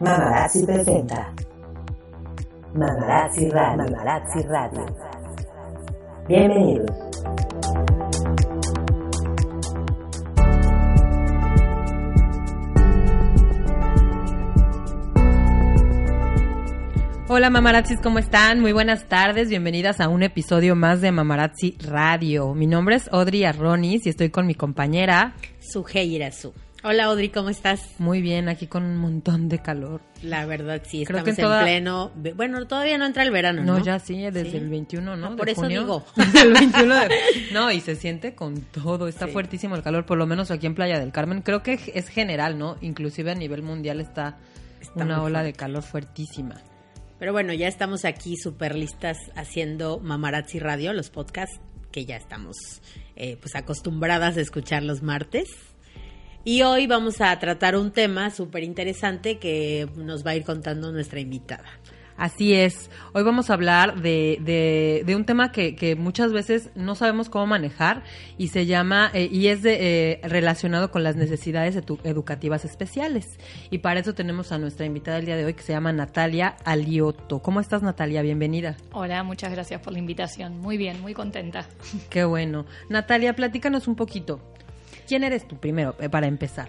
Mamarazzi presenta Mamarazzi Radio. Mamarazzi Radio. Bienvenidos. Hola mamarazzis, ¿cómo están? Muy buenas tardes, bienvenidas a un episodio más de Mamarazzi Radio. Mi nombre es Audrey Arronis y estoy con mi compañera Suheira Su. Hola Audrey, ¿cómo estás? Muy bien, aquí con un montón de calor. La verdad sí, Creo estamos que en, toda- pleno... Bueno, todavía no entra el verano, ¿no? No, ya sí, desde Sí. el 21, ¿no? Ah, De por eso junio. digo. Desde el 21 de- No, y se siente con todo, está Sí. fuertísimo el calor, por lo menos aquí en Playa del Carmen. Creo que es general, ¿no? Inclusive a nivel mundial está, Está una ola fuerte. de calor fuertísima. Pero bueno, ya estamos aquí súper listas haciendo Mamarazzi Radio, los podcasts que ya estamos eh, pues acostumbradas a escuchar los martes. Y hoy vamos a tratar un tema súper interesante que nos va a ir contando nuestra invitada. Así es. Hoy vamos a hablar de, de, de un tema que, que muchas veces no sabemos cómo manejar y se llama, eh, y es de, eh, relacionado con las necesidades edu- educativas especiales. Y para eso tenemos a nuestra invitada el día de hoy que se llama Natalia Alioto. ¿Cómo estás Natalia? Bienvenida. Hola, muchas gracias por la invitación. Muy bien, muy contenta. Qué bueno. Natalia, platícanos un poquito. ¿Quién eres tú primero, eh, para empezar?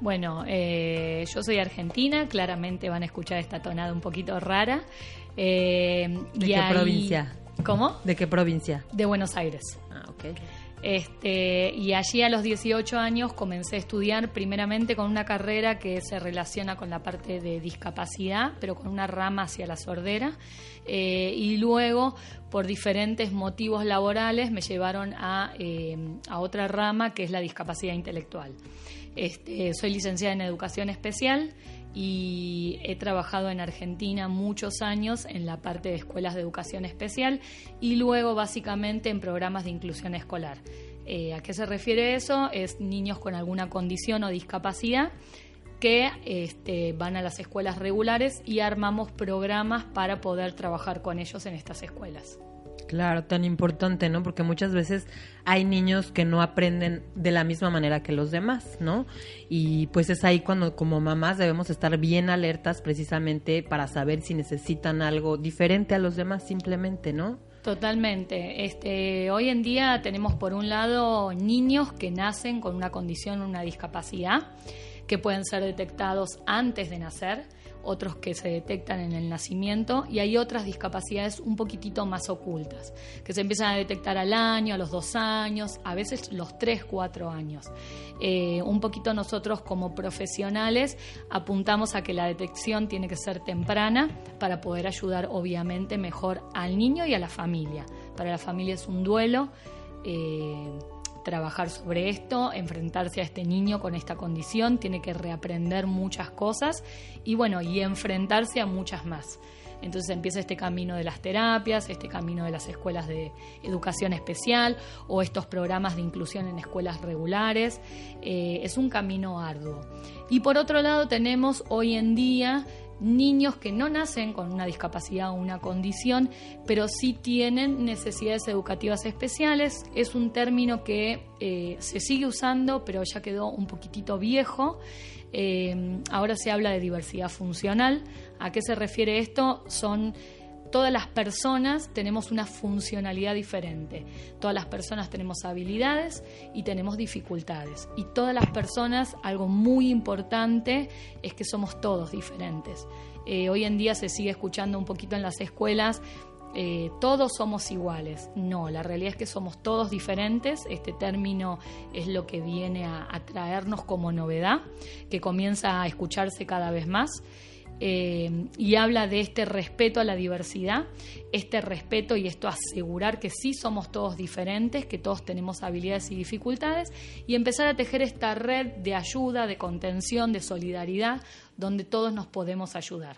Bueno, eh, yo soy argentina, claramente van a escuchar esta tonada un poquito rara. Eh, ¿De y qué ahí- provincia? ¿Cómo? ¿De qué provincia? De Buenos Aires. Ah, ok. Este, y allí a los 18 años comencé a estudiar primeramente con una carrera que se relaciona con la parte de discapacidad, pero con una rama hacia la sordera. Eh, y luego, por diferentes motivos laborales, me llevaron a, eh, a otra rama que es la discapacidad intelectual. Este, soy licenciada en educación especial y he trabajado en Argentina muchos años en la parte de escuelas de educación especial y luego básicamente en programas de inclusión escolar. Eh, ¿A qué se refiere eso? Es niños con alguna condición o discapacidad que este, van a las escuelas regulares y armamos programas para poder trabajar con ellos en estas escuelas. Claro, tan importante, ¿no? Porque muchas veces hay niños que no aprenden de la misma manera que los demás, ¿no? Y pues es ahí cuando como mamás debemos estar bien alertas precisamente para saber si necesitan algo diferente a los demás simplemente, ¿no? Totalmente. Este, hoy en día tenemos por un lado niños que nacen con una condición, una discapacidad, que pueden ser detectados antes de nacer, otros que se detectan en el nacimiento y hay otras discapacidades un poquitito más ocultas, que se empiezan a detectar al año, a los dos años, a veces los tres, cuatro años. Eh, un poquito nosotros como profesionales apuntamos a que la detección tiene que ser temprana para poder ayudar obviamente mejor al niño y a la familia. Para la familia es un duelo. eh, trabajar sobre esto, enfrentarse a este niño con esta condición, tiene que reaprender muchas cosas y bueno, y enfrentarse a muchas más. Entonces empieza este camino de las terapias, este camino de las escuelas de educación especial o estos programas de inclusión en escuelas regulares. Eh, es un camino arduo. Y por otro lado tenemos hoy en día niños que no nacen con una discapacidad o una condición, pero sí tienen necesidades educativas especiales. Es un término que eh, se sigue usando, pero ya quedó un poquitito viejo. Eh, ahora se habla de diversidad funcional. ¿A qué se refiere esto? Son todas las personas tenemos una funcionalidad diferente. Todas las personas tenemos habilidades y tenemos dificultades. Y todas las personas, algo muy importante es que somos todos diferentes. Eh, hoy en día se sigue escuchando un poquito en las escuelas. eh, todos somos iguales. No, la realidad es que somos todos diferentes. Este término es lo que viene a, a traernos como novedad, que comienza a escucharse cada vez más eh, y habla de este respeto a la diversidad, este respeto y esto asegurar que sí somos todos diferentes, que todos tenemos habilidades y dificultades y empezar a tejer esta red de ayuda, de contención, de solidaridad, donde todos nos podemos ayudar.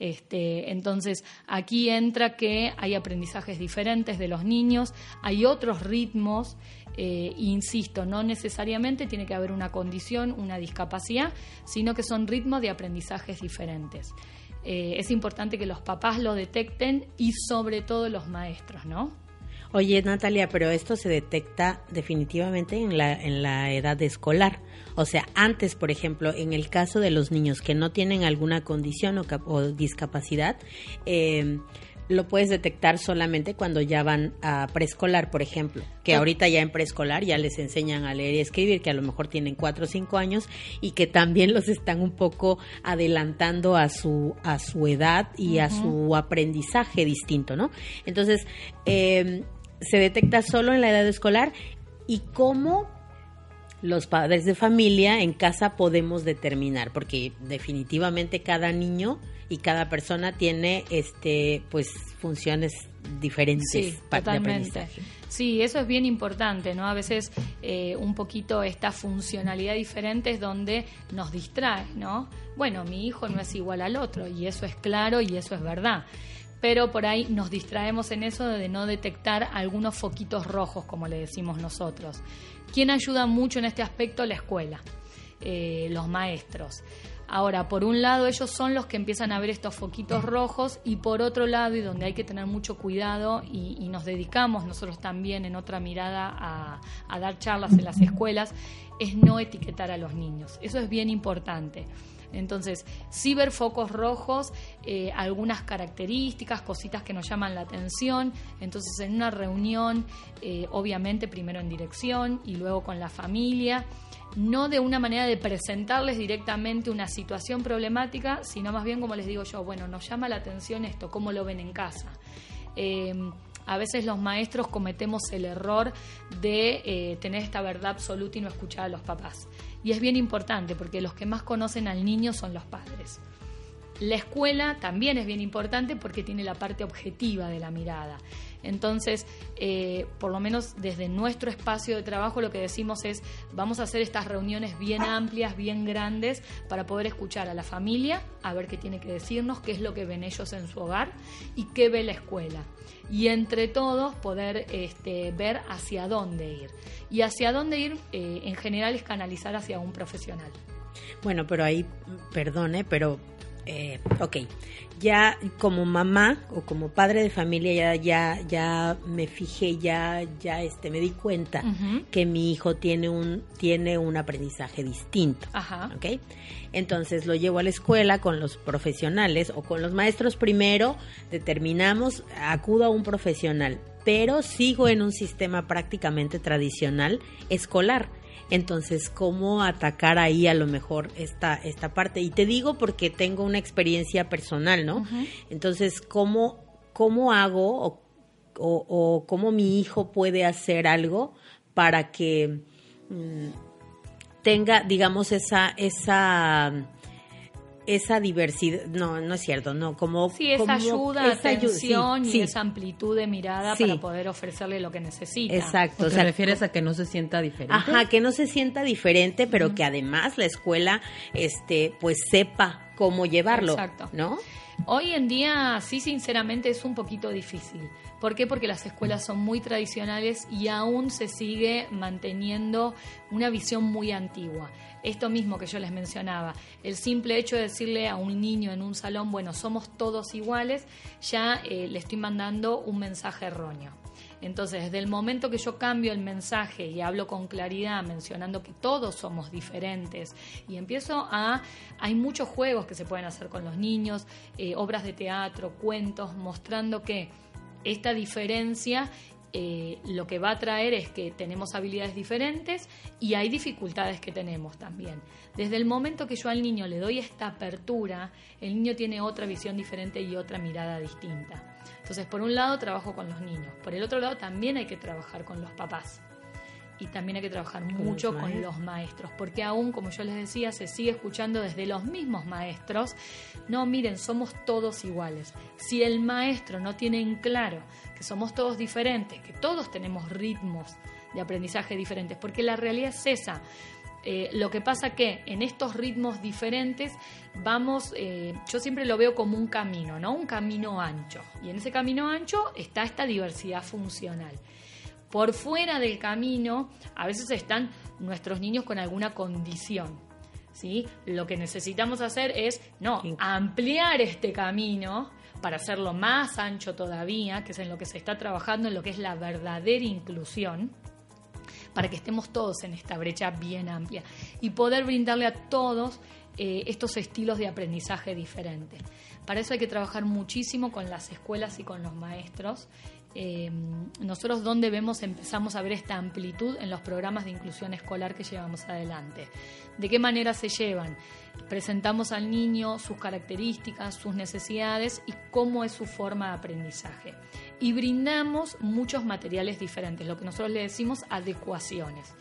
Este, entonces, aquí entra que hay aprendizajes diferentes de los niños, hay otros ritmos, eh, insisto, no necesariamente tiene que haber una condición, una discapacidad, sino que son ritmos de aprendizajes diferentes. Eh, es importante que los papás lo detecten y sobre todo los maestros, ¿no? Oye, Natalia, pero esto se detecta definitivamente en la, en la edad escolar. O sea, antes, por ejemplo, en el caso de los niños que no tienen alguna condición o, o discapacidad, eh, lo puedes detectar solamente cuando ya van a preescolar, por ejemplo. Que ahorita ya en preescolar ya les enseñan a leer y escribir, que a lo mejor tienen cuatro o cinco años y que también los están un poco adelantando a su, a su edad y a su aprendizaje distinto, ¿no? Entonces, eh, se detecta solo en la edad escolar y cómo los padres de familia en casa podemos determinar, porque definitivamente cada niño y cada persona tiene este pues funciones diferentes Sí, pa- de totalmente. aprendizaje. Sí, eso es bien importante, ¿no? A veces eh, un poquito esta funcionalidad diferente es donde nos distrae, ¿no? Bueno, mi hijo no es igual al otro y eso es claro y eso es verdad. Pero por ahí nos distraemos en eso de no detectar algunos foquitos rojos, como le decimos nosotros. ¿Quién ayuda mucho en este aspecto? La escuela, eh, los maestros. Ahora, por un lado, ellos son los que empiezan a ver estos foquitos rojos y por otro lado, y donde hay que tener mucho cuidado y, nos dedicamos nosotros también en otra mirada a, a dar charlas en las escuelas, es no etiquetar a los niños. Eso es bien importante. Entonces, sí ver focos rojos, eh, algunas características, cositas que nos llaman la atención. Entonces, en una reunión, eh, obviamente primero en dirección y luego con la familia, no de una manera de presentarles directamente una situación problemática, sino más bien como les digo yo, bueno, nos llama la atención esto, cómo lo ven en casa. Eh, a veces los maestros cometemos el error de eh, tener esta verdad absoluta y no escuchar a los papás. Y es bien importante porque los que más conocen al niño son los padres. La escuela también es bien importante porque tiene la parte objetiva de la mirada. Entonces, eh, por lo menos desde nuestro espacio de trabajo lo que decimos es, vamos a hacer estas reuniones bien amplias, bien grandes, para poder escuchar a la familia, a ver qué tiene que decirnos, qué es lo que ven ellos en su hogar y qué ve la escuela. Y entre todos poder este, ver hacia dónde ir. Y hacia dónde ir, eh, en general, es canalizar hacia un profesional. Bueno, pero ahí, perdone, pero, eh, ok, ya como mamá o como padre de familia ya, ya, ya me fijé, ya, ya, este, me di cuenta que mi hijo tiene un, tiene un aprendizaje distinto. Ajá. ¿ok? Entonces lo llevo a la escuela con los profesionales o con los maestros primero, determinamos, acudo a un profesional, pero sigo en un sistema prácticamente tradicional escolar. Entonces, ¿cómo atacar ahí a lo mejor esta, esta parte? Y te digo porque tengo una experiencia personal, ¿no? Entonces, ¿cómo, cómo hago o, o- o cómo mi hijo puede hacer algo para que mm, tenga, digamos, esa, esa, esa diversidad, no, no es cierto, no, como, Sí, esa como ayuda, esa ayu- atención sí, y sí, esa amplitud de mirada Sí. para poder ofrecerle lo que necesita. exacto, ¿O o te sea, refieres a que no se sienta diferente? Ajá, que no se sienta diferente, pero que además la escuela, este, pues sepa cómo llevarlo, Exacto. ¿no? Hoy en día, sí, sinceramente, es un poquito difícil. ¿Por qué? Porque las escuelas son muy tradicionales y aún se sigue manteniendo una visión muy antigua. Esto mismo que yo les mencionaba, el simple hecho de decirle a un niño en un salón, bueno, somos todos iguales, ya eh, le estoy mandando un mensaje erróneo. Entonces, desde el momento que yo cambio el mensaje y hablo con claridad, mencionando que todos somos diferentes, y empiezo a... Hay muchos juegos que se pueden hacer con los niños, eh, obras de teatro, cuentos, mostrando que esta diferencia eh, lo que va a traer es que tenemos habilidades diferentes y hay dificultades que tenemos también. Desde el momento que yo al niño le doy esta apertura, el niño tiene otra visión diferente y otra mirada distinta. Entonces, por un lado trabajo con los niños, por el otro lado también hay que trabajar con los papás. Y también hay que trabajar mucho los con los maestros, porque aún, como yo les decía, se sigue escuchando desde los mismos maestros, no, miren, somos todos iguales. Si el maestro no tiene en claro que somos todos diferentes, que todos tenemos ritmos de aprendizaje diferentes, porque la realidad es esa. Eh, lo que pasa que en estos ritmos diferentes vamos, eh, yo siempre lo veo como un camino, ¿no? Un camino ancho. Y en ese camino ancho está esta diversidad funcional. Por fuera del camino, a veces están nuestros niños con alguna condición. ¿sí? Lo que necesitamos hacer es, no, ampliar este camino para hacerlo más ancho todavía, que es en lo que se está trabajando, en lo que es la verdadera inclusión, para que estemos todos en esta brecha bien amplia y poder brindarle a todos eh, estos estilos de aprendizaje diferentes. Para eso hay que trabajar muchísimo con las escuelas y con los maestros. Eh, nosotros donde vemos, empezamos a ver esta amplitud en los programas de inclusión escolar que llevamos adelante. ¿De qué manera se llevan? Presentamos al niño sus características, sus necesidades y cómo es su forma de aprendizaje. Y brindamos muchos materiales diferentes, lo que nosotros le decimos adecuaciones,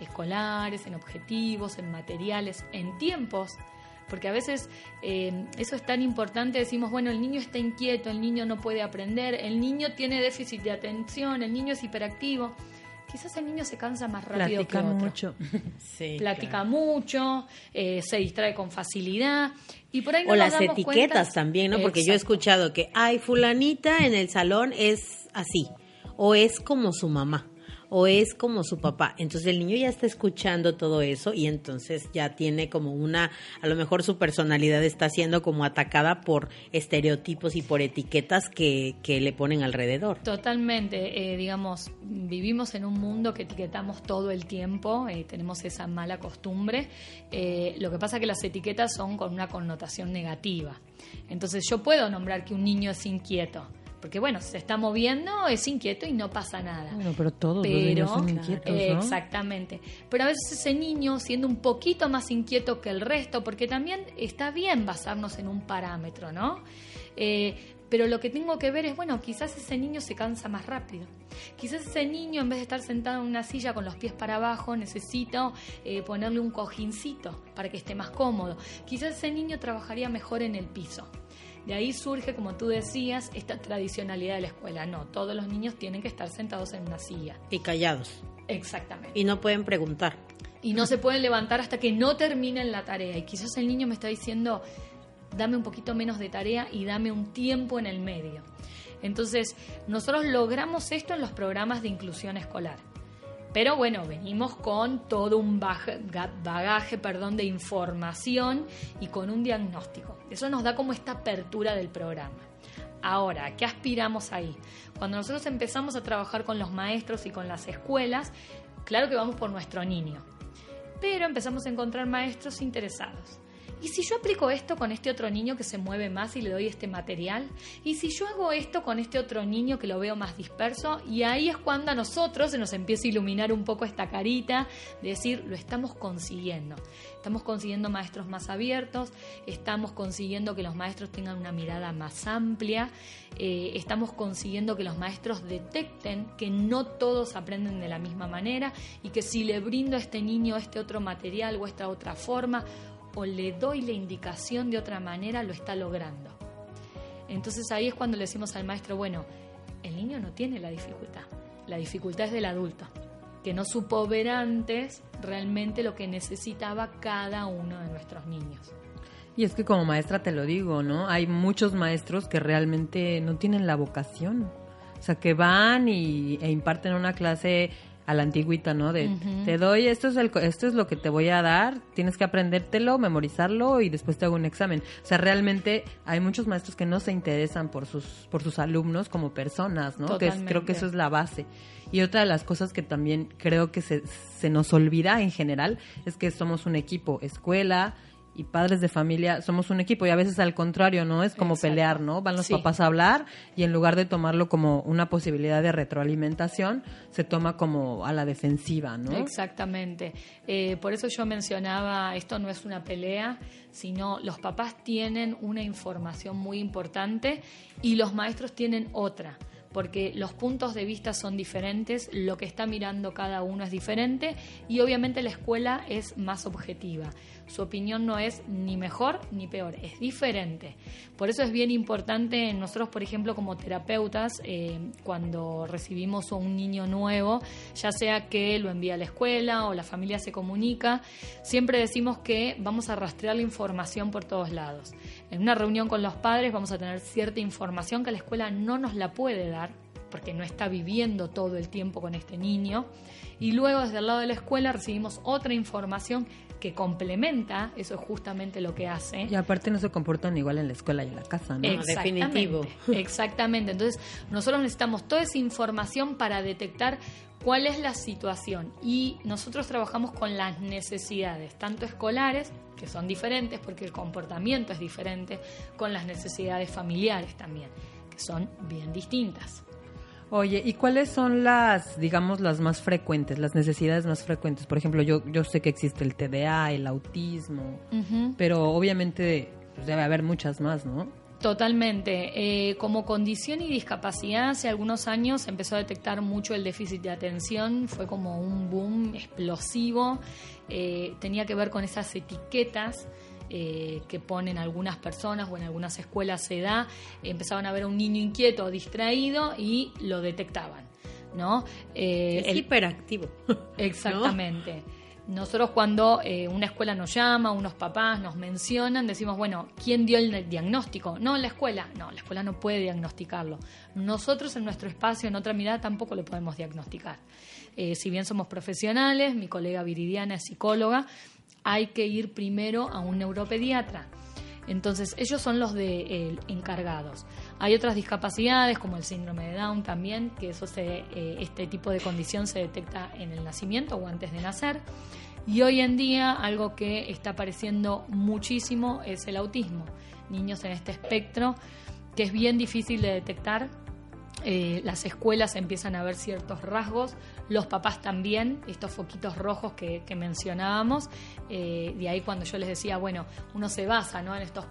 escolares, en objetivos, en materiales, en tiempos porque a veces eh, eso es tan importante, decimos, bueno, el niño está inquieto, el niño no puede aprender, el niño tiene déficit de atención, el niño es hiperactivo. Quizás el niño se cansa más rápido Platica que otro. mucho. Sí, Platica claro. mucho, eh, se distrae con facilidad y por ahí no O nos las damos etiquetas cuenta- también, ¿no? Porque yo he escuchado que, ay, fulanita en el salón es así, o es como su mamá, o es como su papá. Entonces el niño ya está escuchando todo eso y entonces ya tiene como una, a lo mejor su personalidad está siendo como atacada por estereotipos y por etiquetas que, que le ponen alrededor. Totalmente, eh, digamos, vivimos en un mundo que etiquetamos todo el tiempo, eh, tenemos esa mala costumbre. Eh, lo que pasa es que las etiquetas son con una connotación negativa. Entonces yo puedo nombrar que un niño es inquieto, porque bueno, se está moviendo, es inquieto y no pasa nada. Bueno, pero todos los niños son inquietos, eh, ¿no? Exactamente. Pero a veces ese niño, siendo un poquito más inquieto que el resto, porque también está bien basarnos en un parámetro, ¿no? Eh, pero lo que tengo que ver es, bueno, quizás ese niño se cansa más rápido. Quizás ese niño, en vez de estar sentado en una silla con los pies para abajo, necesito eh, ponerle un cojincito para que esté más cómodo. Quizás ese niño trabajaría mejor en el piso. De ahí surge, como tú decías, esta tradicionalidad de la escuela. No, todos los niños tienen que estar sentados en una silla. Y callados. Exactamente. Y no pueden preguntar. Y no se pueden levantar hasta que no terminen la tarea. Y quizás el niño me está diciendo, dame un poquito menos de tarea y dame un tiempo en el medio. Entonces, nosotros logramos esto en los programas de inclusión escolar. Pero bueno, venimos con todo un bagaje perdón, de información y con un diagnóstico. Eso nos da como esta apertura del programa. Ahora, ¿a ¿qué aspiramos ahí? Cuando nosotros empezamos a trabajar con los maestros y con las escuelas, claro que vamos por nuestro niño, pero empezamos a encontrar maestros interesados. ¿Y si yo aplico esto con este otro niño que se mueve más y le doy este material? ¿Y si yo hago esto con este otro niño que lo veo más disperso? Y ahí es cuando a nosotros se nos empieza a iluminar un poco esta carita de decir, lo estamos consiguiendo. Estamos consiguiendo maestros más abiertos, estamos consiguiendo que los maestros tengan una mirada más amplia, eh, estamos consiguiendo que los maestros detecten que no todos aprenden de la misma manera y que si le brindo a este niño este otro material o esta otra forma, o le doy la indicación de otra manera, lo está logrando. Entonces ahí es cuando le decimos al maestro, bueno, el niño no tiene la dificultad, la dificultad es del adulto, que no supo ver antes realmente lo que necesitaba cada uno de nuestros niños. Y es que como maestra te lo digo, ¿no? Hay muchos maestros que realmente no tienen la vocación. O sea, que van y, e imparten una clase a la antigüita, ¿no? De te doy, esto es, el, esto es lo que te voy a dar, tienes que aprendértelo, memorizarlo y después te hago un examen. O sea, realmente hay muchos maestros que no se interesan por sus, por sus alumnos como personas, ¿no? Que es- creo que eso es la base. Y otra de las cosas que también creo que se, se nos olvida en general es que somos un equipo, escuela y padres de familia, somos un equipo y a veces al contrario, ¿no? Es como Exacto. pelear, ¿no? Van los Sí. papás a hablar y en lugar de tomarlo como una posibilidad de retroalimentación, se toma como a la defensiva, ¿no? Exactamente. Eh, por eso yo mencionaba, esto no es una pelea, sino los papás tienen una información muy importante y los maestros tienen otra, porque los puntos de vista son diferentes, lo que está mirando cada uno es diferente y obviamente la escuela es más objetiva. Su opinión no es ni mejor ni peor, es diferente. Por eso es bien importante nosotros, por ejemplo, como terapeutas, eh, cuando recibimos a un niño nuevo, ya sea que lo envía a la escuela o la familia se comunica, siempre decimos que vamos a rastrear la información por todos lados. En una reunión con los padres vamos a tener cierta información que la escuela no nos la puede dar porque no está viviendo todo el tiempo con este niño. Y luego desde el lado de la escuela recibimos otra información que complementa, eso es justamente lo que hace. Y aparte no se comportan igual en la escuela y en la casa, ¿no? Exactamente, definitivo. Exactamente. Entonces, nosotros necesitamos toda esa información para detectar cuál es la situación. Y nosotros trabajamos con las necesidades, tanto escolares, que son diferentes porque el comportamiento es diferente, con las necesidades familiares también, que son bien distintas. Oye, ¿y cuáles son las, digamos, las más frecuentes, las necesidades más frecuentes? Por ejemplo, yo, yo sé que existe el TDA, el autismo, pero obviamente pues, debe haber muchas más, ¿no? Totalmente. Eh, como condición y discapacidad, hace algunos años se empezó a detectar mucho el déficit de atención, fue como un boom explosivo, Eh, tenía que ver con esas etiquetas eh, que ponen algunas personas o en algunas escuelas se da, empezaban a ver a un niño inquieto o distraído y lo detectaban. ¿no? Eh, Es el- hiperactivo. Exactamente. Nosotros cuando eh, una escuela nos llama, unos papás nos mencionan, decimos, bueno, ¿quién dio el diagnóstico? No, la escuela. No, la escuela no puede diagnosticarlo. Nosotros en nuestro espacio, en otra mirada, tampoco lo podemos diagnosticar. Si bien somos profesionales, mi colega Viridiana es psicóloga, hay que ir primero a un neuropediatra. Entonces, ellos son los de, eh, encargados. Hay otras discapacidades, como el síndrome de Down también, que eh, este tipo de condición se detecta en el nacimiento o antes de nacer. Y hoy en día algo que está apareciendo muchísimo es el autismo. Niños en este espectro, que es bien difícil de detectar. Eh, las escuelas empiezan a ver ciertos rasgos, los papás también, estos foquitos rojos que, mencionábamos. Eh, de ahí cuando yo les decía, bueno, uno se basa ¿no? en estos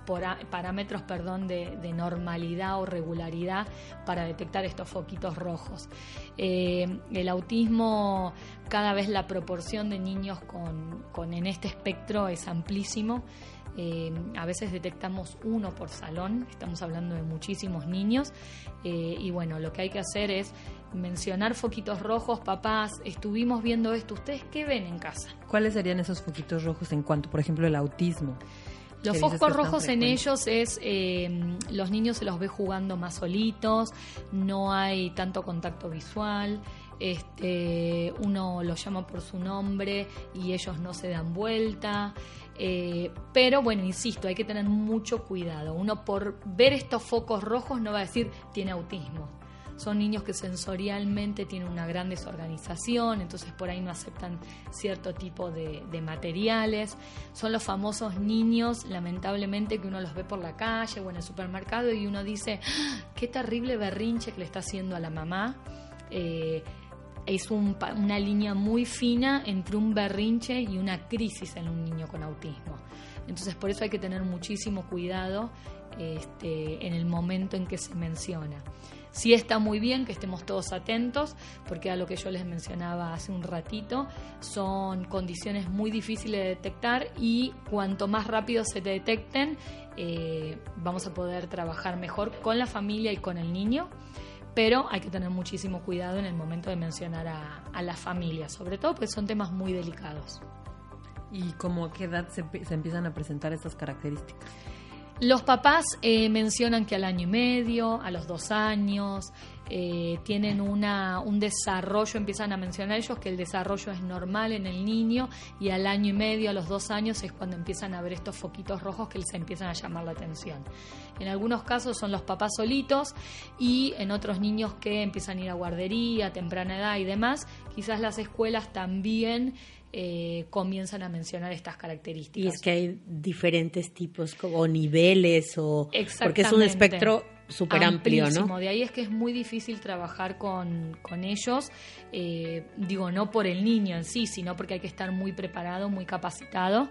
parámetros perdón, de, de normalidad o regularidad para detectar estos foquitos rojos. Eh, el autismo, cada vez la proporción de niños con, con en este espectro es amplísimo. Eh, a veces detectamos uno por salón, estamos hablando de muchísimos niños. y bueno, lo que hay que hacer es mencionar foquitos rojos, papás, estuvimos viendo esto, ¿ustedes qué ven en casa? ¿Cuáles serían esos foquitos rojos en cuanto, por ejemplo, el autismo? Los focos rojos en ellos es, eh, los niños se los ve jugando más solitos, no hay tanto contacto visual, este, uno los llama por su nombre y ellos no se dan vuelta. eh, pero bueno, insisto, hay que tener mucho cuidado. Uno por ver estos focos rojos no va a decir tiene autismo. Son niños que sensorialmente tienen una gran desorganización, entonces por ahí no aceptan cierto tipo de, materiales. Son los famosos niños, lamentablemente, que uno los ve por la calle o en el supermercado y uno dice, "Ah, qué terrible berrinche que le está haciendo a la mamá. Eh, es una línea muy fina entre un berrinche y una crisis en un niño con autismo. Entonces por eso hay que tener muchísimo cuidado este, en el momento en que se menciona. Sí está muy bien que estemos todos atentos, porque a lo que yo les mencionaba hace un ratito, son condiciones muy difíciles de detectar y cuanto más rápido se detecten, eh, vamos a poder trabajar mejor con la familia y con el niño pero hay que tener muchísimo cuidado en el momento de mencionar a, a la familia, sobre todo porque son temas muy delicados. ¿Y como a qué edad se, se empiezan a presentar estas características? Los papás eh, mencionan que al año y medio, a los dos años, eh, tienen una, un desarrollo, empiezan a mencionar ellos que el desarrollo es normal en el niño y al año y medio, a los dos años es cuando empiezan a ver estos foquitos rojos que les empiezan a llamar la atención. En algunos casos son los papás solitos y en otros niños que empiezan a ir a guardería a temprana edad y demás, quizás las escuelas también eh, comienzan a mencionar estas características. Y es que hay diferentes tipos como niveles o porque es un espectro súper amplio. ¿no? De ahí es que es muy difícil trabajar con, con ellos, eh, digo, no por el niño en sí, sino porque hay que estar muy preparado, muy capacitado.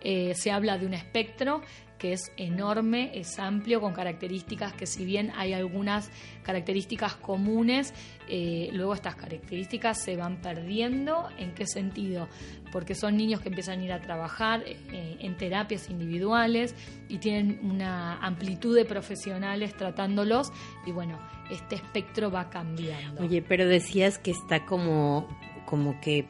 Eh, se habla de un espectro que es enorme, es amplio, con características que si bien hay algunas características comunes, eh, luego estas características se van perdiendo. ¿En qué sentido? Porque son niños que empiezan a ir a trabajar eh, en terapias individuales y tienen una amplitud de profesionales tratándolos y bueno, este espectro va cambiando. Oye, pero decías que está como, como que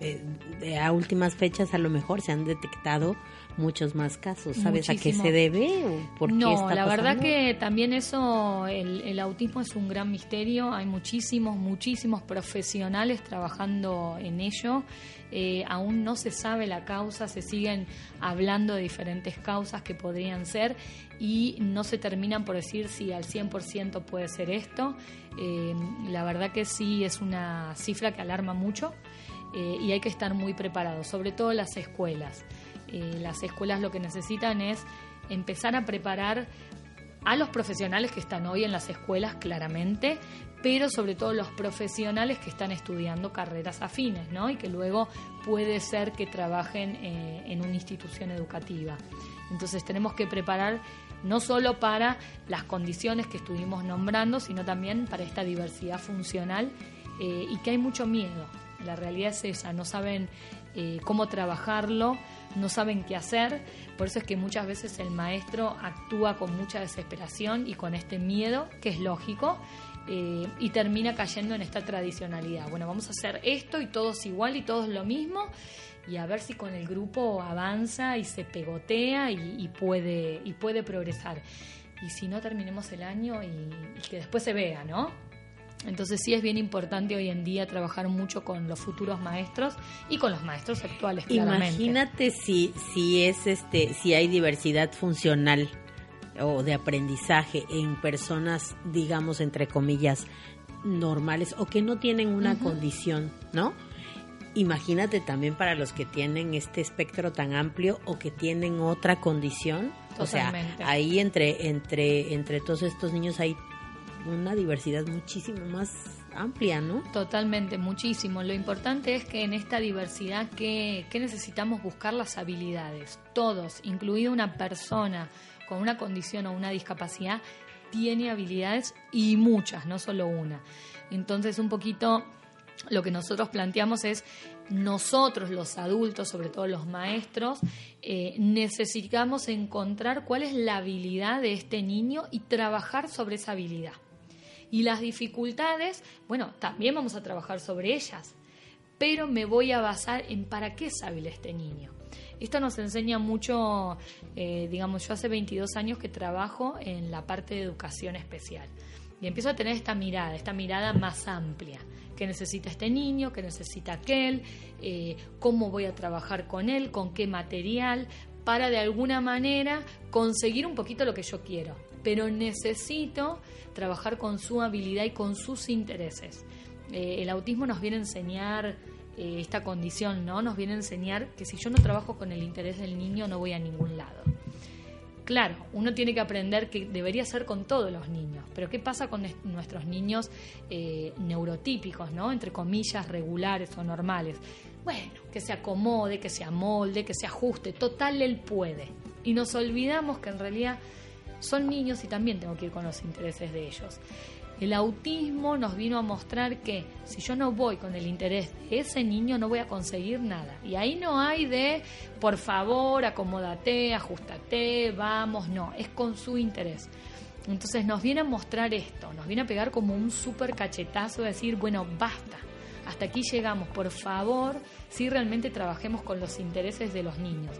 eh, a últimas fechas a lo mejor se han detectado muchos más casos. ¿Sabes a qué se debe o por qué no, está la verdad que también eso, el, el autismo es un gran misterio. Hay muchísimos, muchísimos profesionales trabajando en ello. Eh, aún no se sabe la causa, se siguen hablando de diferentes causas que podrían ser y no se terminan por decir si al 100% puede ser esto. Eh, la verdad que sí es una cifra que alarma mucho eh, y hay que estar muy preparados, sobre todo las escuelas. Eh, las escuelas lo que necesitan es empezar a preparar a los profesionales que están hoy en las escuelas, claramente, pero sobre todo los profesionales que están estudiando carreras afines, ¿no? Y que luego puede ser que trabajen eh, en una institución educativa. Entonces tenemos que preparar no solo para las condiciones que estuvimos nombrando, sino también para esta diversidad funcional eh, y que hay mucho miedo. La realidad es esa, no saben eh, cómo trabajarlo, no saben qué hacer, por eso es que muchas veces el maestro actúa con mucha desesperación y con este miedo, que es lógico, eh, y termina cayendo en esta tradicionalidad. Bueno, vamos a hacer esto y todos igual y todos lo mismo, y a ver si con el grupo avanza y se pegotea y, puede, y puede progresar. Y si no, terminemos el año y, y que después se vea, ¿no? Entonces sí es bien importante hoy en día trabajar mucho con los futuros maestros y con los maestros actuales, claramente. Imagínate si, si es este, si hay diversidad funcional o de aprendizaje en personas, digamos, entre comillas, normales o que no tienen una condición, ¿no? Imagínate también para los que tienen este espectro tan amplio o que tienen otra condición. O sea, Totalmente. ahí entre, entre, entre todos estos niños hay una diversidad muchísimo más amplia, ¿no? Totalmente, muchísimo. Lo importante es que en esta diversidad que, necesitamos buscar las habilidades. Todos, incluido una persona con una condición o una discapacidad, tiene habilidades y muchas, no solo una. Entonces, un poquito lo que nosotros planteamos es nosotros los adultos, sobre todo los maestros, eh, necesitamos encontrar cuál es la habilidad de este niño y trabajar sobre esa habilidad. Y las dificultades, bueno, también vamos a trabajar sobre ellas, pero me voy a basar en para qué es hábil este niño. Esto nos enseña mucho, eh, digamos, yo hace 22 años que trabajo en la parte de educación especial y empiezo a tener esta mirada, esta mirada más amplia. ¿Qué necesita este niño? ¿Qué necesita aquel? Eh, ¿Cómo voy a trabajar con él? ¿Con qué material? Para de alguna manera conseguir un poquito lo que yo quiero. Pero necesito trabajar con su habilidad y con sus intereses. Eh, el autismo nos viene a enseñar eh, esta condición, ¿no? Nos viene a enseñar que si yo no trabajo con el interés del niño no voy a ningún lado. Claro, uno tiene que aprender que debería ser con todos los niños, pero ¿qué pasa con est- nuestros niños eh, neurotípicos, ¿no? Entre comillas, regulares o normales? Bueno, que se acomode, que se amolde, que se ajuste, total él puede. Y nos olvidamos que en realidad son niños y también tengo que ir con los intereses de ellos. El autismo nos vino a mostrar que si yo no voy con el interés de ese niño no voy a conseguir nada. Y ahí no hay de, por favor, acomódate, ajustate, vamos, no, es con su interés. Entonces nos viene a mostrar esto, nos viene a pegar como un súper cachetazo de decir, bueno, basta, hasta aquí llegamos, por favor, si realmente trabajemos con los intereses de los niños.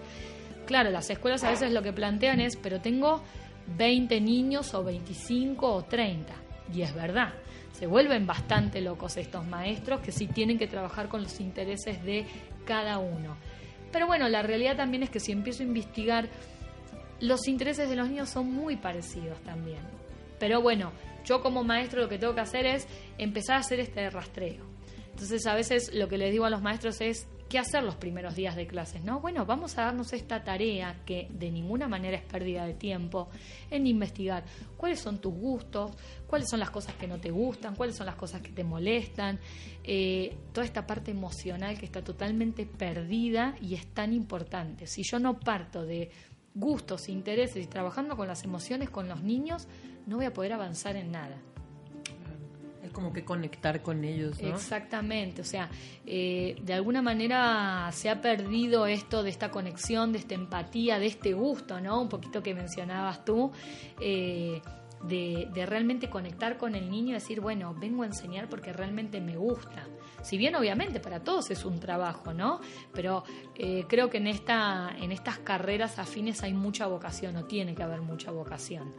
Claro, las escuelas a veces lo que plantean es, pero tengo 20 niños o 25 o 30. Y es verdad, se vuelven bastante locos estos maestros que sí tienen que trabajar con los intereses de cada uno. Pero bueno, la realidad también es que si empiezo a investigar, los intereses de los niños son muy parecidos también. Pero bueno, yo como maestro lo que tengo que hacer es empezar a hacer este rastreo. Entonces a veces lo que les digo a los maestros es qué hacer los primeros días de clases, ¿no? Bueno, vamos a darnos esta tarea que de ninguna manera es pérdida de tiempo en investigar cuáles son tus gustos, cuáles son las cosas que no te gustan, cuáles son las cosas que te molestan, eh, toda esta parte emocional que está totalmente perdida y es tan importante. Si yo no parto de gustos, intereses y trabajando con las emociones con los niños, no voy a poder avanzar en nada. Como que conectar con ellos. Exactamente, o sea, eh, de alguna manera se ha perdido esto de esta conexión, de esta empatía, de este gusto, ¿no? Un poquito que mencionabas tú. Eh, de, de realmente conectar con el niño y decir, bueno, vengo a enseñar porque realmente me gusta. Si bien obviamente para todos es un trabajo, ¿no? Pero eh, creo que en, esta, en estas carreras afines hay mucha vocación o tiene que haber mucha vocación.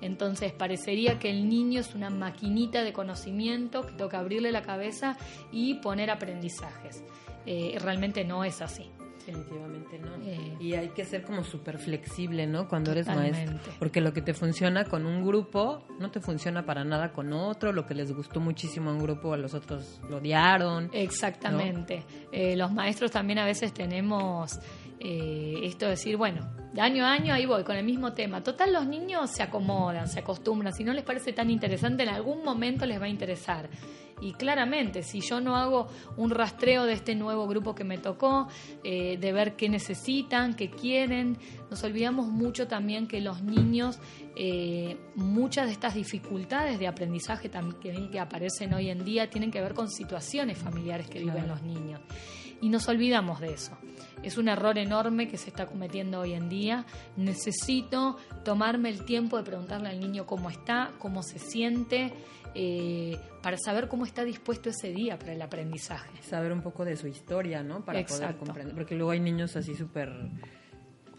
Entonces parecería que el niño es una maquinita de conocimiento que toca abrirle la cabeza y poner aprendizajes. Eh, realmente no es así. Definitivamente no. Eh. y hay que ser como súper flexible, ¿no? Cuando eres maestro. Porque lo que te funciona con un grupo no te funciona para nada con otro. Lo que les gustó muchísimo a un grupo, a los otros lo odiaron. Exactamente. Eh, los maestros también a veces tenemos eh, esto de decir, bueno, año a año ahí voy con el mismo tema. Total, los niños se acomodan, se acostumbran. Si no les parece tan interesante, en algún momento les va a interesar. Y claramente, si yo no hago un rastreo de este nuevo grupo que me tocó, eh, de ver qué necesitan, qué quieren, nos olvidamos mucho también que los niños, eh, muchas de estas dificultades de aprendizaje también que aparecen hoy en día tienen que ver con situaciones familiares que viven los niños. Y nos olvidamos de eso. Es un error enorme que se está cometiendo hoy en día. Necesito tomarme el tiempo de preguntarle al niño cómo está, cómo se siente, eh, para saber cómo está dispuesto ese día para el aprendizaje. Saber un poco de su historia, ¿no? Para poder comprender. Porque luego hay niños así súper,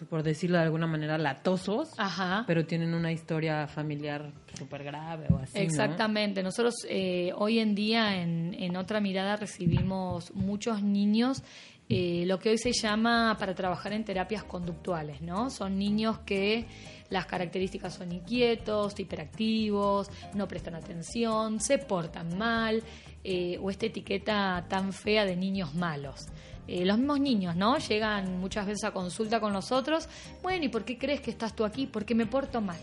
por decirlo de alguna manera, latosos. Ajá. Pero tienen una historia familiar súper grave o así. ¿no? Exactamente. Nosotros eh, hoy en día en, en otra mirada recibimos muchos niños. Eh, lo que hoy se llama para trabajar en terapias conductuales, ¿no? Son niños que las características son inquietos, hiperactivos, no prestan atención, se portan mal, eh, o esta etiqueta tan fea de niños malos. Eh, los mismos niños, ¿no? Llegan muchas veces a consulta con nosotros. Bueno, ¿y por qué crees que estás tú aquí? Porque me porto mal.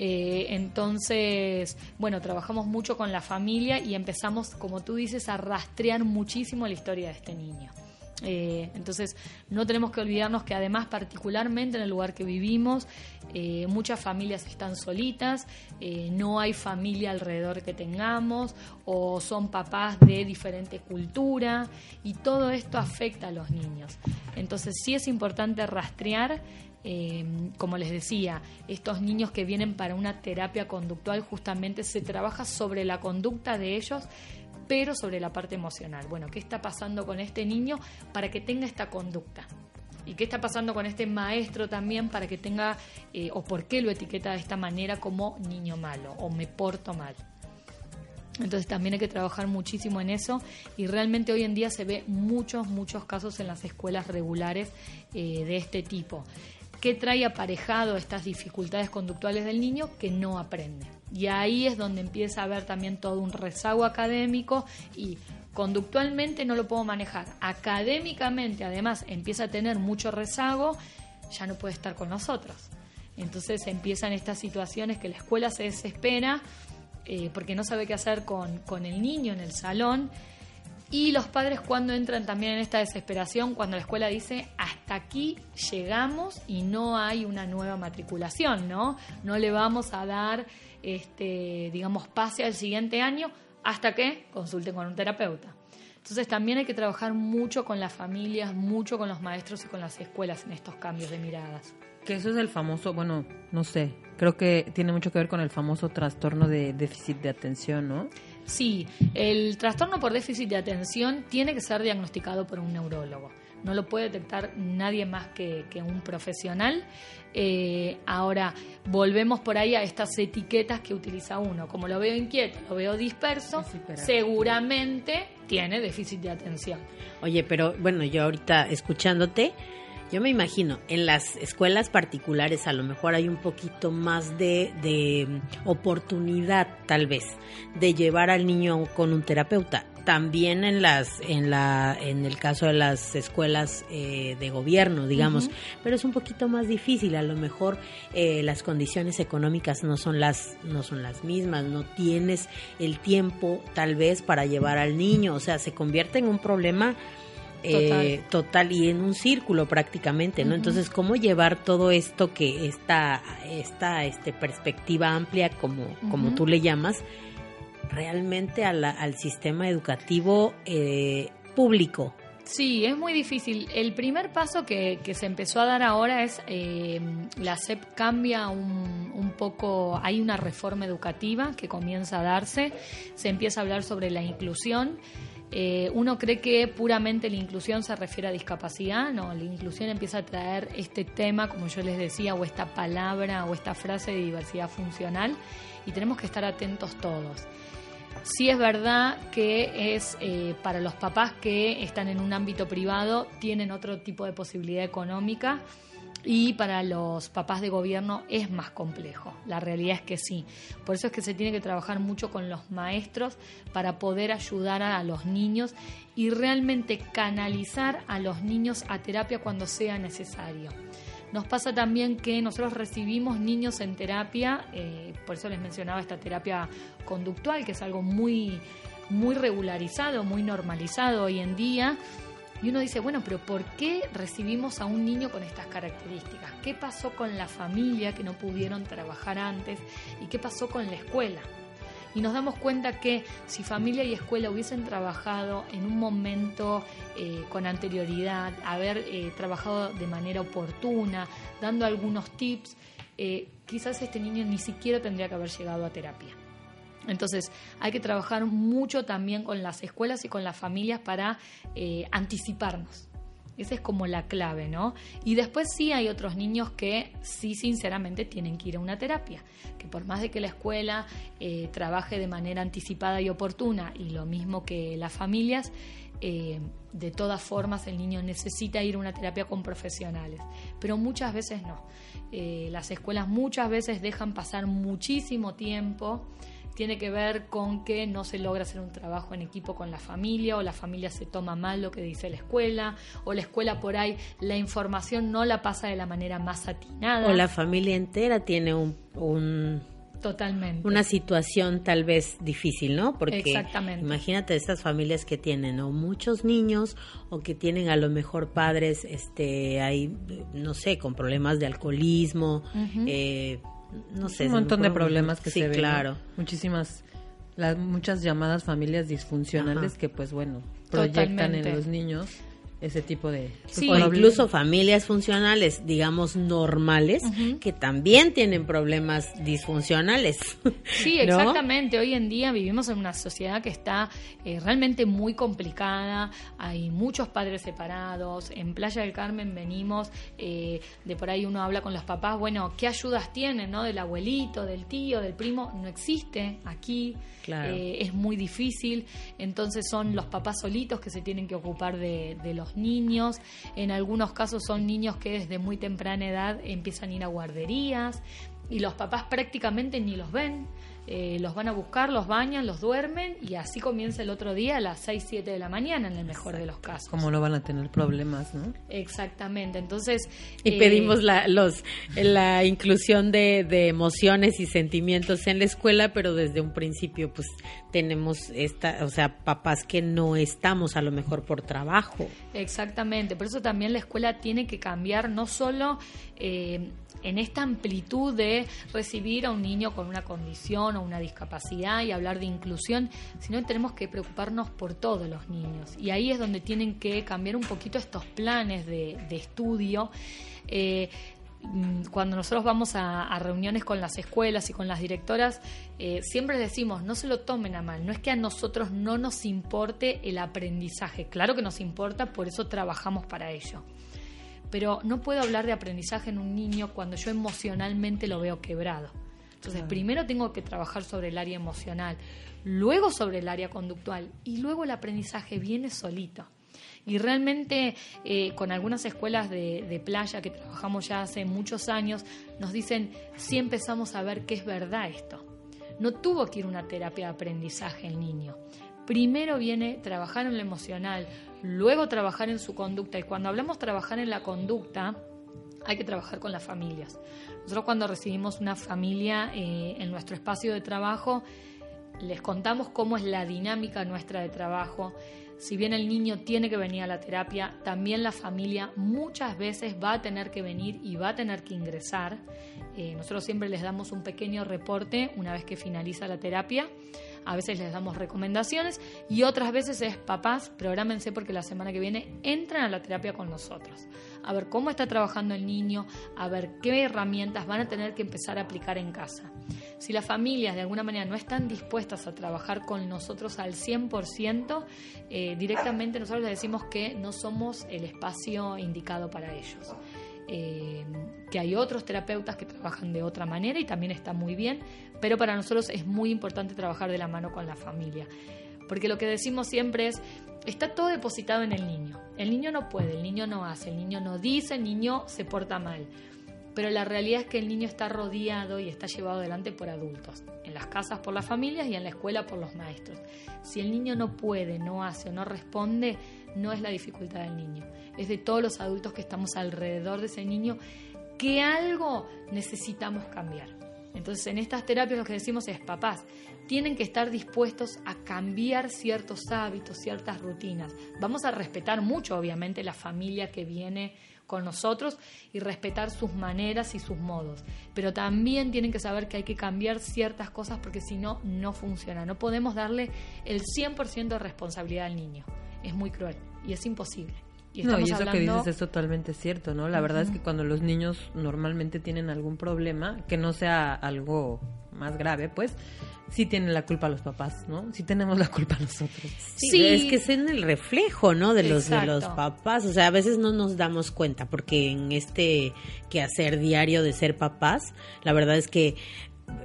Entonces, bueno, trabajamos mucho con la familia y empezamos, como tú dices, a rastrear muchísimo la historia de este niño. Eh, entonces, no tenemos que olvidarnos que además, particularmente en el lugar que vivimos, eh, muchas familias están solitas, eh, no hay familia alrededor que tengamos, o son papás de diferente cultura, y todo esto afecta a los niños. Entonces, sí es importante rastrear como les decía, estos niños que vienen para una terapia conductual justamente se trabaja sobre la conducta de ellos, pero sobre la parte emocional. Bueno, ¿qué está pasando con este niño para que tenga esta conducta? ¿Y qué está pasando con este maestro también para que tenga, eh, o por qué lo etiqueta de esta manera como niño malo o me porto mal? Entonces también hay que trabajar muchísimo en eso y realmente hoy en día se ve muchos, muchos casos en las escuelas regulares eh, de este tipo. ¿Qué trae aparejado estas dificultades conductuales del niño? Que no aprende. Y ahí es donde empieza a haber también todo un rezago académico y conductualmente no lo puedo manejar. Académicamente además empieza a tener mucho rezago, ya no puede estar con nosotros. Entonces empiezan estas situaciones que la escuela se desespera eh, porque no sabe qué hacer con, con el niño en el salón. Y los padres cuando entran también en esta desesperación, cuando la escuela dice, hasta aquí llegamos y no hay una nueva matriculación, ¿no? No le vamos a dar, este, digamos, pase al siguiente año hasta que consulten con un terapeuta. Entonces también hay que trabajar mucho con las familias, mucho con los maestros y con las escuelas en estos cambios de miradas. Que eso es el famoso, bueno, no sé, creo que tiene mucho que ver con el famoso trastorno de déficit de atención, ¿no? Sí, el trastorno por déficit de atención tiene que ser diagnosticado por un neurólogo. No lo puede detectar nadie más que, que un profesional. Eh, ahora, volvemos por ahí a estas etiquetas que utiliza uno. Como lo veo inquieto, lo veo disperso, seguramente tiene déficit de atención. Oye, pero bueno, yo ahorita escuchándote, yo me imagino, en las escuelas particulares a lo mejor hay un poquito más de, de oportunidad, tal vez, de llevar al niño con un terapeuta. También en las, en la, en el caso de las escuelas eh, de gobierno, digamos, pero es un poquito más difícil. A lo mejor eh, las condiciones económicas no son las, no son las mismas. No tienes el tiempo, tal vez, para llevar al niño. O sea, se convierte en un problema eh, total y en un círculo prácticamente, ¿no? Entonces, ¿cómo llevar todo esto que esta, esta este, perspectiva amplia, como, como tú le llamas, realmente al sistema educativo eh, público? Sí, es muy difícil. El primer paso que, que se empezó a dar ahora es eh, la SEP cambia un, un, poco, hay una reforma educativa que comienza a darse, se empieza a hablar sobre la inclusión. Eh, uno cree que puramente la inclusión se refiere a discapacidad, no, la inclusión empieza a traer este tema, como yo les decía, o esta palabra o esta frase de diversidad funcional y tenemos que estar atentos todos. Sí es verdad que es eh, para los papás que están en un ámbito privado, tienen otro tipo de posibilidad económica y para los papás de gobierno es más complejo. La realidad es que sí. Por eso es que se tiene que trabajar mucho con los maestros para poder ayudar a los niños y realmente canalizar a los niños a terapia cuando sea necesario. Nos pasa también que nosotros recibimos niños en terapia, eh, por eso les mencionaba esta terapia conductual, que es algo muy, muy regularizado, muy normalizado hoy en día y uno dice, bueno, pero ¿por qué recibimos a un niño con estas características? ¿Qué pasó con la familia que no pudieron trabajar antes? ¿Y qué pasó con la escuela? Y nos damos cuenta que si familia y escuela hubiesen trabajado en un momento eh, con anterioridad, haber eh, trabajado de manera oportuna, dando algunos tips, eh, quizás este niño ni siquiera tendría que haber llegado a terapia. Entonces hay que trabajar mucho también con las escuelas y con las familias para anticiparnos. Esa es como la clave, ¿no? Y después sí hay otros niños que sí sinceramente tienen que ir a una terapia, que por más de que la escuela eh, trabaje de manera anticipada y oportuna, y lo mismo que las familias, eh, de todas formas el niño necesita ir a una terapia con profesionales, pero muchas veces no. las escuelas muchas veces dejan pasar muchísimo tiempo tiene que ver con que no se logra hacer un trabajo en equipo con la familia o la familia se toma mal lo que dice la escuela o la escuela por ahí la información no la pasa de la manera más atinada. O la familia entera tiene un, un Totalmente. Una situación tal vez difícil, ¿no? Porque Exactamente. imagínate estas familias que tienen o muchos niños o que tienen a lo mejor padres, este, hay, no sé, con problemas de alcoholismo, eh, no sé. Un montón de problemas que sí, se ven. claro. Muchísimas, las muchas llamadas familias disfuncionales que pues bueno, proyectan Totalmente. en los niños ese tipo de Sí. o incluso familias funcionales, digamos normales, que también tienen problemas disfuncionales. Sí, ¿no? exactamente. Hoy en día vivimos en una sociedad que está eh, realmente muy complicada. Hay muchos padres separados. En Playa del Carmen venimos, eh, de por ahí uno habla con los papás, bueno, ¿qué ayudas tienen, no? Del abuelito, del tío, del primo. No existe aquí. Claro. Eh, es muy difícil. Entonces son los papás solitos que se tienen que ocupar de, de los niños. En algunos casos son niños que desde muy temprana edad empiezan a ir a guarderías y los papás prácticamente ni los ven. Eh, los van a buscar, los bañan, los duermen y así comienza el otro día a las 6, 7 de la mañana en el mejor de los casos. cómo no van a tener problemas, ¿no? Exactamente, entonces... Y eh, pedimos la, los, la inclusión de, de emociones y sentimientos en la escuela, pero desde un principio pues tenemos esta, o sea, papás que no estamos a lo mejor por trabajo. Exactamente, por eso también la escuela tiene que cambiar no solo eh, en esta amplitud de recibir a un niño con una condición o una discapacidad y hablar de inclusión, sino que tenemos que preocuparnos por todos los niños. Y ahí es donde tienen que cambiar un poquito estos planes de, estudio. Eh, cuando nosotros vamos a, a, reuniones con las escuelas y con las directoras, eh, siempre decimos, no se lo tomen a mal, no es que a nosotros no nos importe el aprendizaje, claro que nos importa, por eso trabajamos para ello. Pero no puedo hablar de aprendizaje en un niño cuando yo emocionalmente lo veo quebrado. Entonces, primero tengo que trabajar sobre el área emocional, luego sobre el área conductual y luego el aprendizaje viene solito. Y realmente eh, con algunas escuelas de, playa que trabajamos ya hace muchos años, nos dicen, sí empezamos a ver que es verdad esto. No tuvo que ir una terapia de aprendizaje el niño. Primero viene trabajar en lo emocional, luego trabajar en su conducta. Y cuando hablamos trabajar en la conducta, hay que trabajar con las familias. Nosotros cuando recibimos una familia eh, en nuestro espacio de trabajo, les contamos cómo es la dinámica nuestra de trabajo. Si bien el niño tiene que venir a la terapia, también la familia muchas veces va a tener que venir y va a tener que ingresar. Eh, nosotros siempre les damos un pequeño reporte una vez que finaliza la terapia A veces les damos recomendaciones y otras veces es papás, prográmense porque la semana que viene entran a la terapia con nosotros. A ver cómo está trabajando el niño, a ver qué herramientas van a tener que empezar a aplicar en casa. Si las familias de alguna manera no están dispuestas a trabajar con nosotros al 100%, eh, directamente nosotros les decimos que no somos el espacio indicado para ellos. Eh, que hay otros terapeutas que trabajan de otra manera y también está muy bien, pero para nosotros es muy importante trabajar de la mano con la familia. Porque lo que decimos siempre es, está todo depositado en el niño. El niño no puede, el niño no hace, el niño no dice, el niño se porta mal. Pero la realidad es que el niño está rodeado y está llevado adelante por adultos, en las casas por las familias y en la escuela por los maestros. Si el niño no puede, no hace o no responde, no es la dificultad del niño, es de todos los adultos que estamos alrededor de ese niño que algo necesitamos cambiar. Entonces, en estas terapias lo que decimos es, papás, tienen que estar dispuestos a cambiar ciertos hábitos, ciertas rutinas. Vamos a respetar mucho, obviamente, la familia que viene con nosotros y respetar sus maneras y sus modos. Pero también tienen que saber que hay que cambiar ciertas cosas porque si no, no funciona. No podemos darle el 100% de responsabilidad al niño. Es muy cruel y es imposible. Y no, y eso que dices es totalmente cierto, ¿no? La verdad es que cuando los niños normalmente tienen algún problema, que no sea algo más grave, pues sí tienen la culpa los papás, ¿no? Sí tenemos la culpa nosotros. Sí, es que es en el reflejo, ¿no? De los de los papás, o sea, a veces no nos damos cuenta porque en este quehacer diario de ser papás, la verdad es que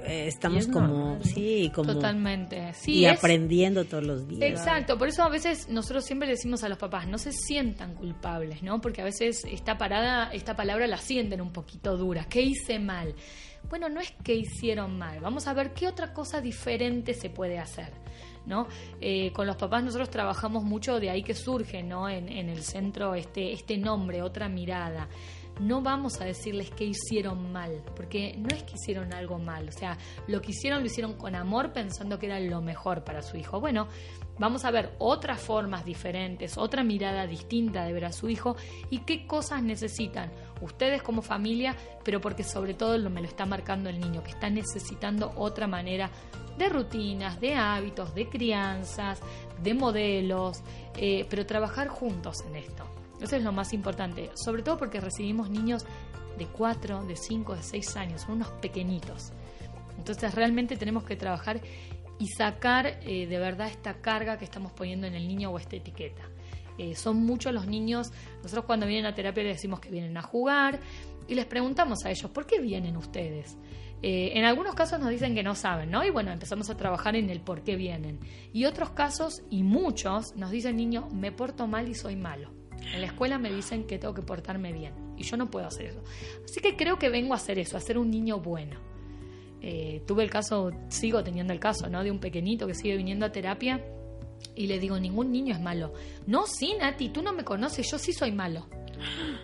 eh, estamos como, sí, como... Totalmente, sí. Y aprendiendo todos los días. Exacto, por eso a veces nosotros siempre decimos a los papás, no se sientan culpables, ¿no? Porque a veces esta parada, esta palabra la sienten un poquito dura, ¿qué hice mal? Bueno, no es que hicieron mal, vamos a ver qué otra cosa diferente se puede hacer. ¿no? Eh, con los papás nosotros trabajamos mucho de ahí que surge, ¿no? En, en el centro este, este nombre, otra mirada no vamos a decirles que hicieron mal, porque no es que hicieron algo mal, o sea, lo que hicieron lo hicieron con amor pensando que era lo mejor para su hijo. Bueno, vamos a ver otras formas diferentes, otra mirada distinta de ver a su hijo y qué cosas necesitan ustedes como familia, pero porque sobre todo me lo está marcando el niño, que está necesitando otra manera de rutinas, de hábitos, de crianzas, de modelos, eh, pero trabajar juntos en esto. Eso es lo más importante, sobre todo porque recibimos niños de 4, de 5, de 6 años, son unos pequeñitos. Entonces realmente tenemos que trabajar y sacar eh, de verdad esta carga que estamos poniendo en el niño o esta etiqueta. Eh, son muchos los niños, nosotros cuando vienen a terapia les decimos que vienen a jugar y les preguntamos a ellos, ¿por qué vienen ustedes? Eh, en algunos casos nos dicen que no saben, ¿no? Y bueno, empezamos a trabajar en el por qué vienen. Y otros casos, y muchos, nos dicen, niño, me porto mal y soy malo. En la escuela me dicen que tengo que portarme bien y yo no puedo hacer eso. Así que creo que vengo a hacer eso, a ser un niño bueno. Eh, tuve el caso, sigo teniendo el caso, ¿no? De un pequeñito que sigue viniendo a terapia y le digo, ningún niño es malo. No, sí, Nati, tú no me conoces, yo sí soy malo.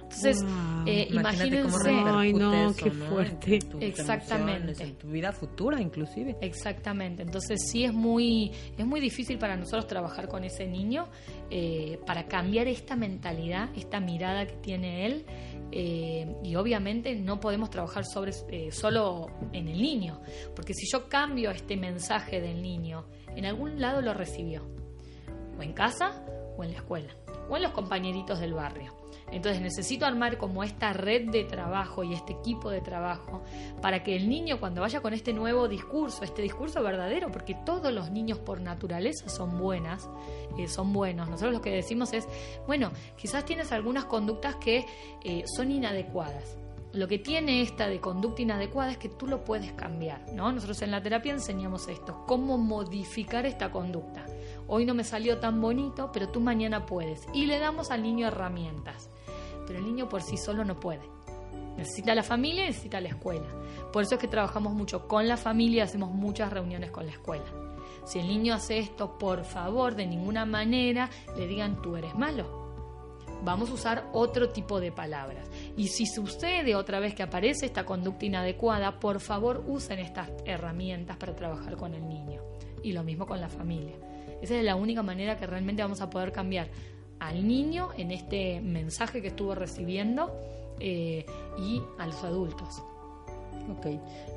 Entonces, eh, imagínense. Ay, no, qué fuerte. Exactamente. En tu vida futura, inclusive. Exactamente. Entonces, sí es muy, es muy difícil para nosotros trabajar con ese niño eh, para cambiar esta mentalidad, esta mirada que tiene él. Eh, y obviamente no podemos trabajar sobre solo en el niño, porque si yo cambio este mensaje del niño, en algún lado lo recibió, o en casa o en la escuela, o en los compañeritos del barrio. Entonces necesito armar como esta red de trabajo y este equipo de trabajo para que el niño cuando vaya con este nuevo discurso, este discurso verdadero, porque todos los niños por naturaleza son buenas, eh, son buenos. Nosotros lo que decimos es, bueno, quizás tienes algunas conductas que eh, son inadecuadas. Lo que tiene esta de conducta inadecuada es que tú lo puedes cambiar, ¿no? Nosotros en la terapia enseñamos esto, cómo modificar esta conducta. Hoy no me salió tan bonito, pero tú mañana puedes. Y le damos al niño herramientas pero el niño por sí solo no puede. Necesita la familia necesita la escuela. Por eso es que trabajamos mucho con la familia hacemos muchas reuniones con la escuela. Si el niño hace esto, por favor, de ninguna manera le digan tú eres malo. Vamos a usar otro tipo de palabras. Y si sucede otra vez que aparece esta conducta inadecuada, por favor usen estas herramientas para trabajar con el niño. Y lo mismo con la familia. Esa es la única manera que realmente vamos a poder cambiar al niño en este mensaje que estuvo recibiendo eh, y a los adultos. Ok.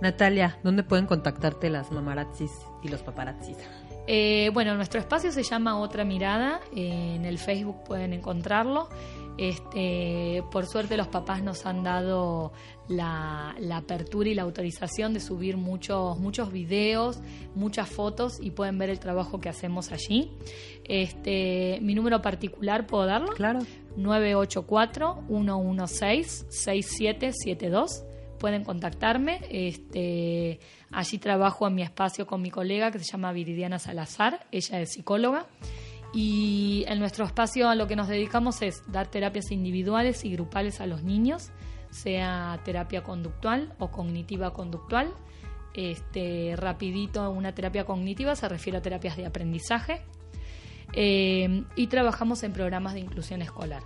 Natalia, ¿dónde pueden contactarte las mamarazzis y los paparazzis? Eh, bueno, nuestro espacio se llama Otra Mirada, en el Facebook pueden encontrarlo. Este, por suerte los papás nos han dado la, apertura y la autorización de subir muchos, muchos videos, muchas fotos y pueden ver el trabajo que hacemos allí. Este, mi número particular, ¿puedo darlo? Claro. 984-116-6772. Pueden contactarme. Este, allí trabajo en mi espacio con mi colega que se llama Viridiana Salazar. Ella es psicóloga. Y en nuestro espacio a lo que nos dedicamos es dar terapias individuales y grupales a los niños, sea terapia conductual o cognitiva conductual. Este, rapidito, una terapia cognitiva se refiere a terapias de aprendizaje. Eh, y trabajamos en programas de inclusión escolar.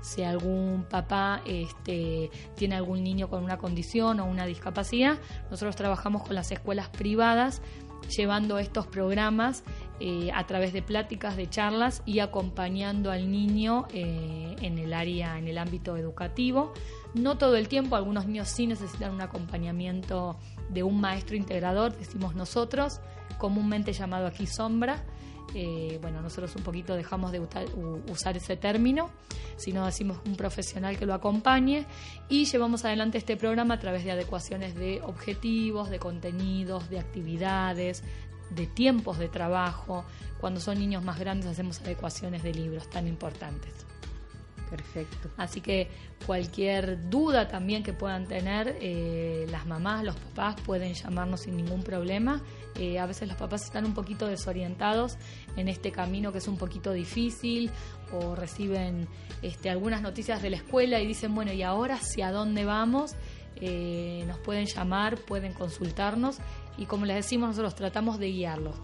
Si algún papá este, tiene algún niño con una condición o una discapacidad, nosotros trabajamos con las escuelas privadas llevando estos programas eh, a través de pláticas, de charlas y acompañando al niño eh, en el área, en el ámbito educativo. No todo el tiempo, algunos niños sí necesitan un acompañamiento de un maestro integrador, decimos nosotros, comúnmente llamado aquí sombra, eh, bueno, nosotros un poquito dejamos de usar, ese término, sino decimos un profesional que lo acompañe y llevamos adelante este programa a través de adecuaciones de objetivos, de contenidos, de actividades, de tiempos de trabajo. Cuando son niños más grandes hacemos adecuaciones de libros tan importantes. Perfecto. Así que cualquier duda también que puedan tener, eh, las mamás, los papás pueden llamarnos sin ningún problema. Eh, a veces los papás están un poquito desorientados en este camino que es un poquito difícil o reciben este, algunas noticias de la escuela y dicen, bueno, ¿y ahora hacia dónde vamos? Eh, nos pueden llamar, pueden consultarnos y como les decimos, nosotros tratamos de guiarlos.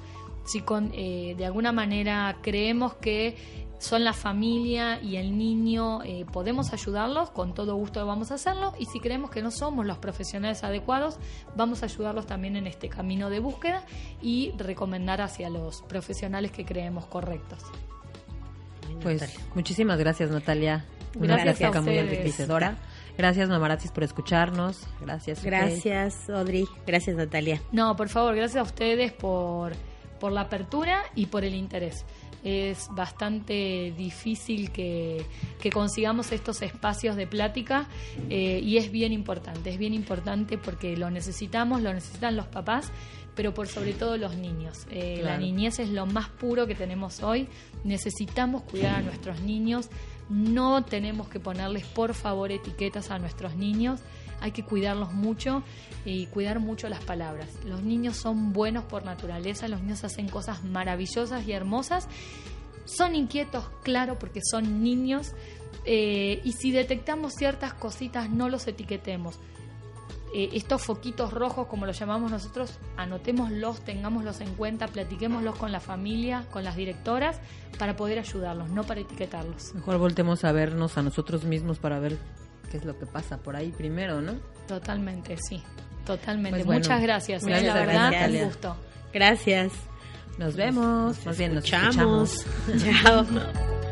Si con, de alguna manera creemos que son la familia y el niño, eh, podemos ayudarlos, con todo gusto vamos a hacerlo, y si creemos que no somos los profesionales adecuados, vamos a ayudarlos también en este camino de búsqueda y recomendar hacia los profesionales que creemos correctos. Pues muchísimas gracias Natalia, una gracias muy enriquecedora. Gracias Mamarazzis por escucharnos. Gracias. Gracias Audrey. Gracias Natalia. No, por favor, gracias a ustedes por, por la apertura y por el interés. Es bastante difícil que, consigamos estos espacios de plática eh, y es bien importante, es bien importante porque lo necesitamos, lo necesitan los papás, pero por sobre todo los niños. Eh, la niñez es lo más puro que tenemos hoy, necesitamos cuidar a nuestros niños, no tenemos que ponerles por favor etiquetas a nuestros niños hay que cuidarlos mucho y cuidar mucho las palabras. Los niños son buenos por naturaleza, los niños hacen cosas maravillosas y hermosas. Son inquietos, claro, porque son niños. Eh, y si detectamos ciertas cositas, no los etiquetemos. Eh, estos foquitos rojos, como los llamamos nosotros, anotémoslos, tengámoslos en cuenta, platiquémoslos con la familia, con las directoras, para poder ayudarlos, no para etiquetarlos. Mejor voltemos a vernos a nosotros mismos para ver qué es lo que pasa por ahí primero, ¿no? Totalmente, sí. Totalmente. Pues Muchas gracias. ¿eh? la verdad, un gusto. Gracias. Nos vemos. Más bien, nos escuchamos. Chao.